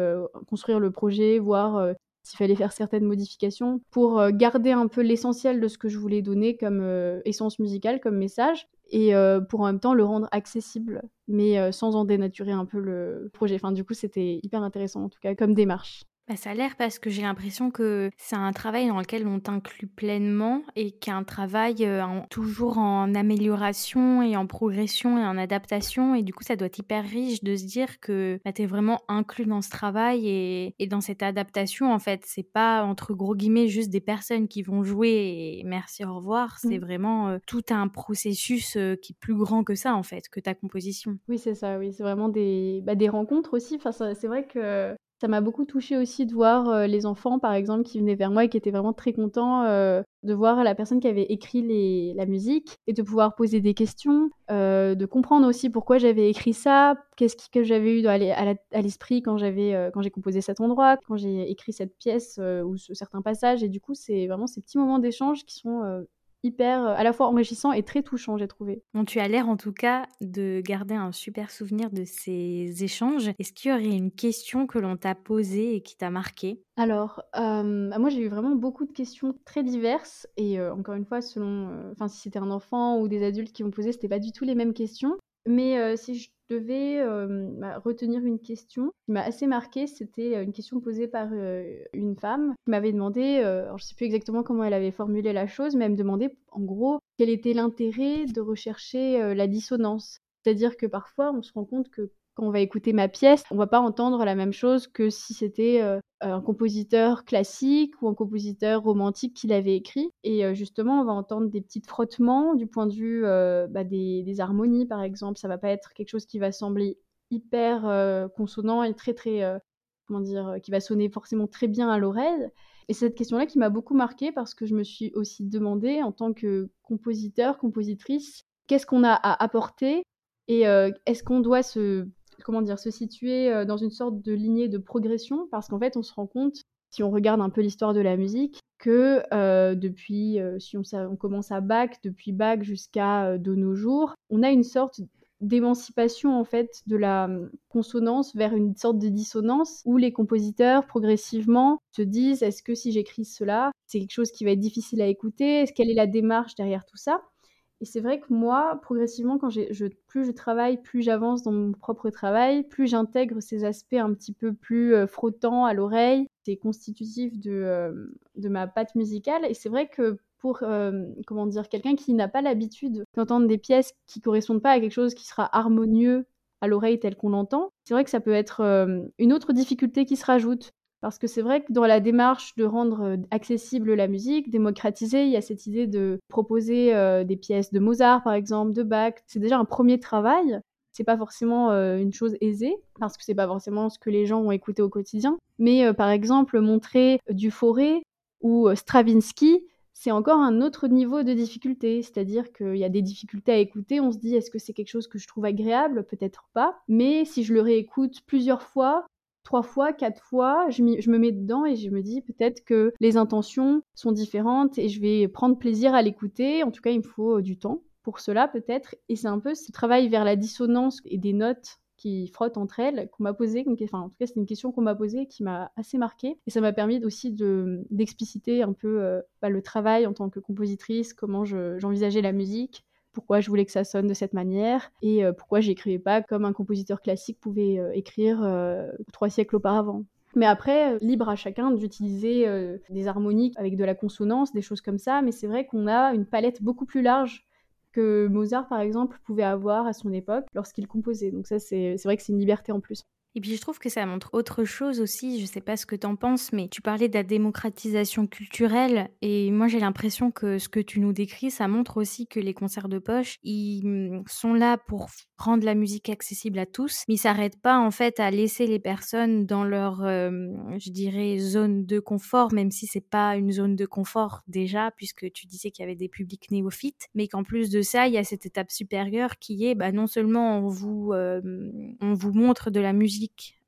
construire le projet voir s'il fallait faire certaines modifications pour garder un peu l'essentiel de ce que je voulais donner comme essence musicale, comme message, et euh, pour en même temps le rendre accessible, mais sans en dénaturer un peu le projet. Enfin, du coup, c'était hyper intéressant en tout cas comme démarche. Bah, ça a l'air parce que j'ai l'impression que c'est un travail dans lequel on t'inclut pleinement et qu'un travail euh, toujours en amélioration et en progression et en adaptation. Et du coup, ça doit être hyper riche de se dire que bah, tu es vraiment inclus dans ce travail et, et dans cette adaptation. En fait, c'est pas entre gros guillemets juste des personnes qui vont jouer et merci, au revoir. C'est mmh. vraiment euh, tout un processus euh, qui est plus grand que ça, en fait, que ta composition. Oui, c'est ça. Oui, c'est vraiment des, bah, des rencontres aussi. Enfin, c'est vrai que ça m'a beaucoup touché aussi de voir euh, les enfants, par exemple, qui venaient vers moi et qui étaient vraiment très contents euh, de voir la personne qui avait écrit la musique et de pouvoir poser des questions, euh, de comprendre aussi pourquoi j'avais écrit ça, qu'est-ce que j'avais eu à l'esprit quand j'avais quand j'ai composé cet endroit, quand j'ai écrit cette pièce ou certains passages. Et du coup, c'est vraiment ces petits moments d'échange qui sont hyper euh, à la fois enrichissant et très touchant, j'ai trouvé. Bon, tu as l'air en tout cas de garder un super souvenir de ces échanges. Est-ce qu'il y aurait une question que l'on t'a posée et qui t'a marqué Alors, euh, moi j'ai eu vraiment beaucoup de questions très diverses et euh, encore une fois, selon, enfin si c'était un enfant ou des adultes qui m'ont posé, c'était pas du tout les mêmes questions. Mais si je devais bah, retenir une question qui m'a assez marquée, c'était une question posée par une femme qui m'avait demandé, alors je ne sais plus exactement comment elle avait formulé la chose, mais elle me demandait en gros quel était l'intérêt de rechercher la dissonance. C'est-à-dire que parfois on se rend compte que on va écouter ma pièce, on va pas entendre la même chose que si c'était euh, un compositeur classique ou un compositeur romantique qui l'avait écrit. Et euh, justement, on va entendre des petits frottements du point de vue euh, bah, des, harmonies, par exemple. Ça va pas être quelque chose qui va sembler hyper consonant et très très comment dire, qui va sonner forcément très bien à l'oreille. Et c'est cette question-là qui m'a beaucoup marquée parce que je me suis aussi demandé en tant que compositeur, compositrice, qu'est-ce qu'on a à apporter et est-ce qu'on doit se comment dire se situer dans une sorte de lignée de progression parce qu'en fait on se rend compte si on regarde un peu l'histoire de la musique que depuis si on, commence à Bach depuis Bach jusqu'à de nos jours on a une sorte d'émancipation en fait de la consonance vers une sorte de dissonance où les compositeurs progressivement se disent est-ce que si j'écris cela c'est quelque chose qui va être difficile à écouter? Quelle est la démarche derrière tout ça? Et c'est vrai que moi, progressivement, plus je travaille, plus j'avance dans mon propre travail, plus j'intègre ces aspects un petit peu plus euh, frottants à l'oreille. C'est constitutif de, euh, de ma patte musicale. Et c'est vrai que pour euh, comment dire quelqu'un qui n'a pas l'habitude d'entendre des pièces qui correspondent pas à quelque chose qui sera harmonieux à l'oreille tel qu'on l'entend, c'est vrai que ça peut être une autre difficulté qui se rajoute. Parce que c'est vrai que dans la démarche de rendre euh, accessible la musique, démocratiser, il y a cette idée de proposer euh, des pièces de Mozart, par exemple, de Bach. C'est déjà un premier travail. C'est pas forcément euh, une chose aisée, parce que c'est pas forcément ce que les gens ont écouté au quotidien. Mais par exemple, montrer du ou Stravinsky, c'est encore un autre niveau de difficulté. C'est-à-dire qu'il y a des difficultés à écouter. On se dit, est-ce que c'est quelque chose que je trouve agréable? Peut-être pas. Mais si je le réécoute plusieurs fois, trois fois, quatre fois, je, me mets dedans et je me dis peut-être que les intentions sont différentes et je vais prendre plaisir à l'écouter. En tout cas, il me faut euh, du temps pour cela peut-être. Et c'est un peu ce travail vers la dissonance et des notes qui frottent entre elles qu'on m'a posé. Enfin, en tout cas, c'est une question qu'on m'a posée qui m'a assez marquée. Et ça m'a permis aussi d'expliciter un peu euh, bah, le travail en tant que compositrice, comment j'envisageais la musique, pourquoi je voulais que ça sonne de cette manière et euh, pourquoi j'écrivais pas comme un compositeur classique pouvait euh, écrire euh, trois siècles auparavant. Mais après, libre à chacun d'utiliser des harmoniques avec de la consonance, des choses comme ça, mais c'est vrai qu'on a une palette beaucoup plus large que Mozart, par exemple, pouvait avoir à son époque lorsqu'il composait. Donc ça, c'est vrai que c'est une liberté en plus. Et puis je trouve que ça montre autre chose aussi, je sais pas ce que tu en penses, mais tu parlais de la démocratisation culturelle. Et moi j'ai l'impression que ce que tu nous décris, ça montre aussi que les concerts de poche, ils mm, sont là pour rendre la musique accessible à tous, mais ils s'arrêtent pas en fait à laisser les personnes dans leur, euh, je dirais, zone de confort, même si c'est pas une zone de confort déjà, puisque tu disais qu'il y avait des publics néophytes, mais qu'en plus de ça, il y a cette étape supérieure qui est, bah, non seulement on vous, euh, on vous montre de la musique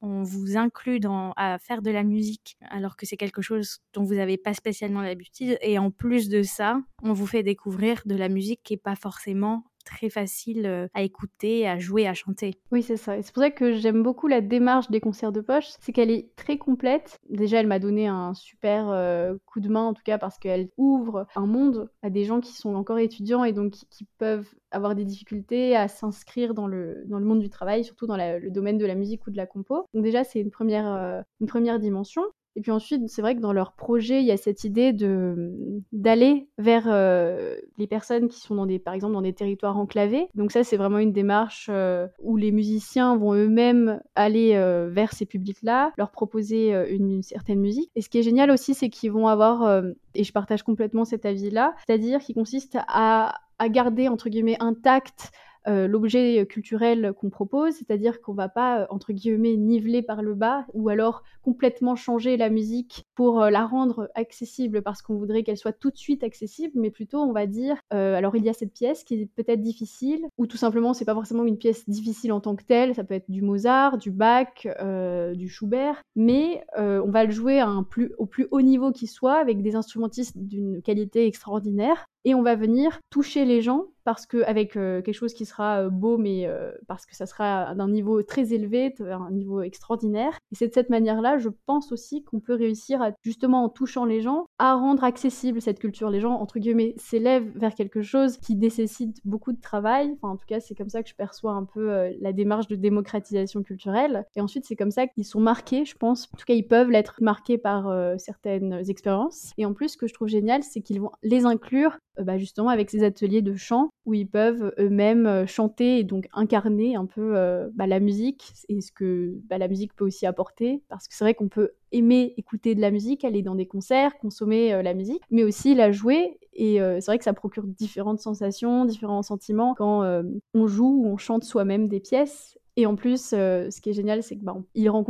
on vous inclut à faire de la musique alors que c'est quelque chose dont vous n'avez pas spécialement l'habitude. Et en plus de ça, on vous fait découvrir de la musique qui n'est pas forcément très facile euh, à écouter, à jouer, à chanter. Oui, c'est ça. Et c'est pour ça que j'aime beaucoup la démarche des concerts de poche, c'est qu'elle est très complète. Déjà, elle m'a donné un super euh, coup de main, en tout cas, parce qu'elle ouvre un monde à des gens qui sont encore étudiants et donc qui, peuvent avoir des difficultés à s'inscrire dans le, dans le monde du travail, surtout dans le domaine de la musique ou de la compo. Donc déjà, c'est une euh, une première dimension. Et puis ensuite, c'est vrai que dans leur projet, il y a cette idée de d'aller vers euh, les personnes qui sont dans des, par exemple, dans des territoires enclavés. Donc ça, c'est vraiment une démarche euh, où les musiciens vont eux-mêmes aller euh, vers ces publics-là, leur proposer une, certaine musique. Et ce qui est génial aussi, c'est qu'ils vont avoir, et je partage complètement cet avis-là, c'est-à-dire qui consiste à, à garder entre guillemets intact euh, l'objet culturel qu'on propose, c'est-à-dire qu'on va pas, euh, entre guillemets, niveler par le bas ou alors complètement changer la musique pour euh, la rendre accessible parce qu'on voudrait qu'elle soit tout de suite accessible, mais plutôt on va dire, alors il y a cette pièce qui est peut-être difficile, ou tout simplement c'est pas forcément une pièce difficile en tant que telle, ça peut être du Mozart, du Bach, du Schubert, mais on va le jouer au plus haut niveau qui soit avec des instrumentistes d'une qualité extraordinaire et on va venir toucher les gens parce que avec euh, quelque chose qui sera euh, beau mais euh, parce que ça sera d'un niveau très élevé un niveau extraordinaire. Et c'est de cette manière-là je pense aussi qu'on peut réussir à justement en touchant les gens à rendre accessible cette culture. Les gens entre guillemets s'élèvent vers quelque chose qui nécessite beaucoup de travail. Enfin en tout cas c'est comme ça que je perçois un peu la démarche de démocratisation culturelle. Et ensuite c'est comme ça qu'ils sont marqués je pense. En tout cas ils peuvent l'être marqués par certaines expériences. Et en plus ce que je trouve génial c'est qu'ils vont les inclure bah, justement avec ces ateliers de chant où ils peuvent eux-mêmes euh, chanter et donc incarner un peu euh, bah, la musique et ce que bah, la musique peut aussi apporter. Parce que c'est vrai qu'on peut aimer écouter de la musique, aller dans des concerts, consommer la musique, mais aussi la jouer. Et c'est vrai que ça procure différentes sensations, différents sentiments quand on joue ou on chante soi-même des pièces. Et en plus, euh, ce qui est génial, c'est qu'il bah,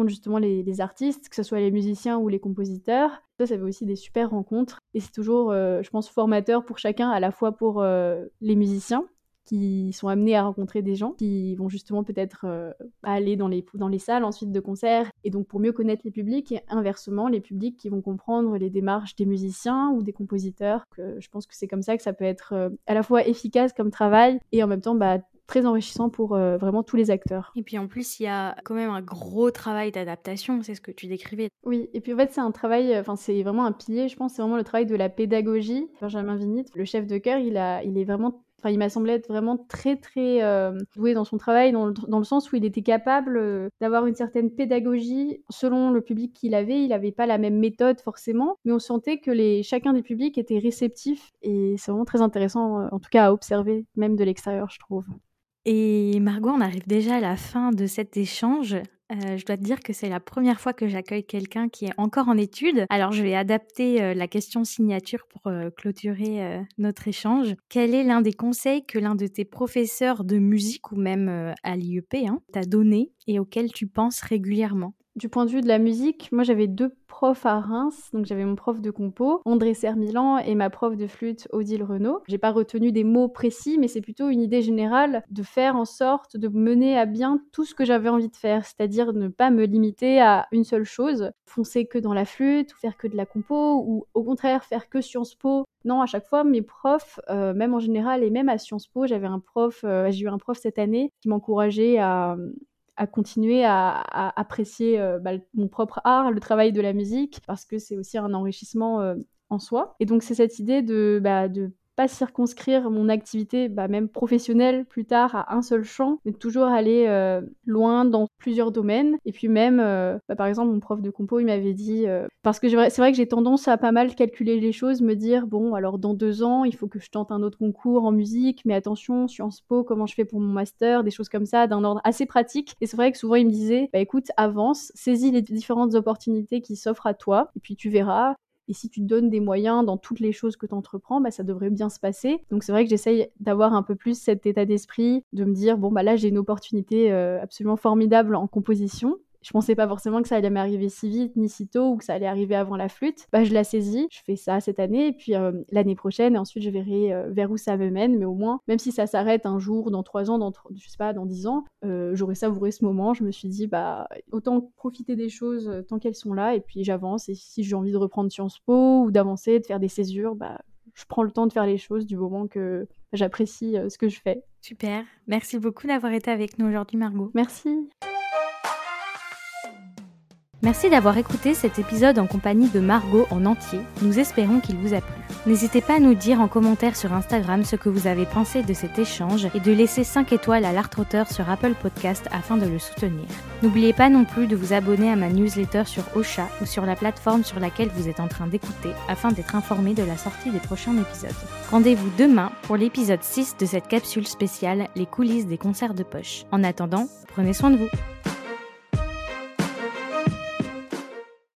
justement les, artistes, que ce soit les musiciens ou les compositeurs. Ça, ça fait aussi des super rencontres. Et c'est toujours, euh, je pense, formateur pour chacun, à la fois pour euh, les musiciens, qui sont amenés à rencontrer des gens qui vont justement peut-être aller dans les, dans les salles ensuite de concert et donc pour mieux connaître les publics et inversement les publics qui vont comprendre les démarches des musiciens ou des compositeurs. je pense que c'est comme ça que ça peut être à la fois efficace comme travail et en même temps bah, très enrichissant pour euh, vraiment tous les acteurs. Et puis en plus, il y a quand même un gros travail d'adaptation, c'est ce que tu décrivais. Oui, et puis en fait, c'est un travail, enfin, c'est vraiment un pilier, je pense, c'est vraiment le travail de la pédagogie. Benjamin Vinit, le chef de chœur, il, a, il est vraiment Enfin, il m'a semblé être vraiment très très euh, doué dans son travail, dans le, dans le, sens où il était capable euh, d'avoir une certaine pédagogie selon le public qu'il avait. Il n'avait pas la même méthode forcément, mais on sentait que les, chacun des publics était réceptif et c'est vraiment très intéressant, en tout cas à observer, même de l'extérieur, je trouve. Et Margot, on arrive déjà à la fin de cet échange. Euh, je dois te dire que c'est la première fois que j'accueille quelqu'un qui est encore en études. Alors je vais adapter euh, la question signature pour euh, clôturer notre échange. Quel est l'un des conseils que l'un de tes professeurs de musique ou même à l'IEP hein, t'a donné et auquel tu penses régulièrement? Du point de vue de la musique, moi j'avais deux profs à Reims, donc j'avais mon prof de compo, André Sermilan, et ma prof de flûte, Odile Renaud. J'ai pas retenu des mots précis, mais c'est plutôt une idée générale de faire en sorte de mener à bien tout ce que j'avais envie de faire, c'est-à-dire ne pas me limiter à une seule chose, foncer que dans la flûte, ou faire que de la compo, ou au contraire faire que Sciences Po. Non, à chaque fois, mes profs, euh, même en général et même à Sciences Po, j'avais un prof, euh, j'ai eu un prof cette année qui m'encourageait à, à continuer à, apprécier euh, bah, mon propre art, le travail de la musique, parce que c'est aussi un enrichissement euh, en soi. Et donc c'est cette idée de, bah, de pas circonscrire mon activité, bah, même professionnelle, plus tard à un seul champ, mais toujours aller euh, loin dans plusieurs domaines. Et puis même, euh, bah, par exemple, mon prof de compo, il m'avait dit, euh, parce que c'est vrai que j'ai tendance à pas mal calculer les choses, me dire, bon, alors dans deux ans, il faut que je tente un autre concours en musique, mais attention, Sciences Po, comment je fais pour mon master, des choses comme ça, d'un ordre assez pratique. Et c'est vrai que souvent, il me disait, bah écoute, avance, saisis les différentes opportunités qui s'offrent à toi, et puis tu verras. Et si tu te donnes des moyens dans toutes les choses que tu entreprends, bah, ça devrait bien se passer. Donc c'est vrai que j'essaye d'avoir un peu plus cet état d'esprit, de me dire, bon, bah là j'ai une opportunité euh, absolument formidable en composition je pensais pas forcément que ça allait m'arriver si vite ni si tôt ou que ça allait arriver avant la flûte. Bah, je la saisis, je fais ça cette année et puis euh, l'année prochaine et ensuite je verrai euh, vers où ça me mène. Mais au moins, même si ça s'arrête un jour, dans trois ans, dans je sais pas, dans dix ans, euh, j'aurais savouré ce moment. Je me suis dit bah autant profiter des choses tant qu'elles sont là et puis j'avance. Et si j'ai envie de reprendre Sciences Po ou d'avancer, de faire des césures, bah je prends le temps de faire les choses du moment que j'apprécie ce que je fais. Super. Merci beaucoup d'avoir été avec nous aujourd'hui, Margot. Merci. Merci d'avoir écouté cet épisode en compagnie de Margot en entier. Nous espérons qu'il vous a plu. N'hésitez pas à nous dire en commentaire sur Instagram ce que vous avez pensé de cet échange et de laisser 5 étoiles à l'Art Auteur sur Apple Podcast afin de le soutenir. N'oubliez pas non plus de vous abonner à ma newsletter sur Ocha ou sur la plateforme sur laquelle vous êtes en train d'écouter afin d'être informé de la sortie des prochains épisodes. Rendez-vous demain pour l'épisode 6 de cette capsule spéciale Les coulisses des concerts de poche. En attendant, prenez soin de vous.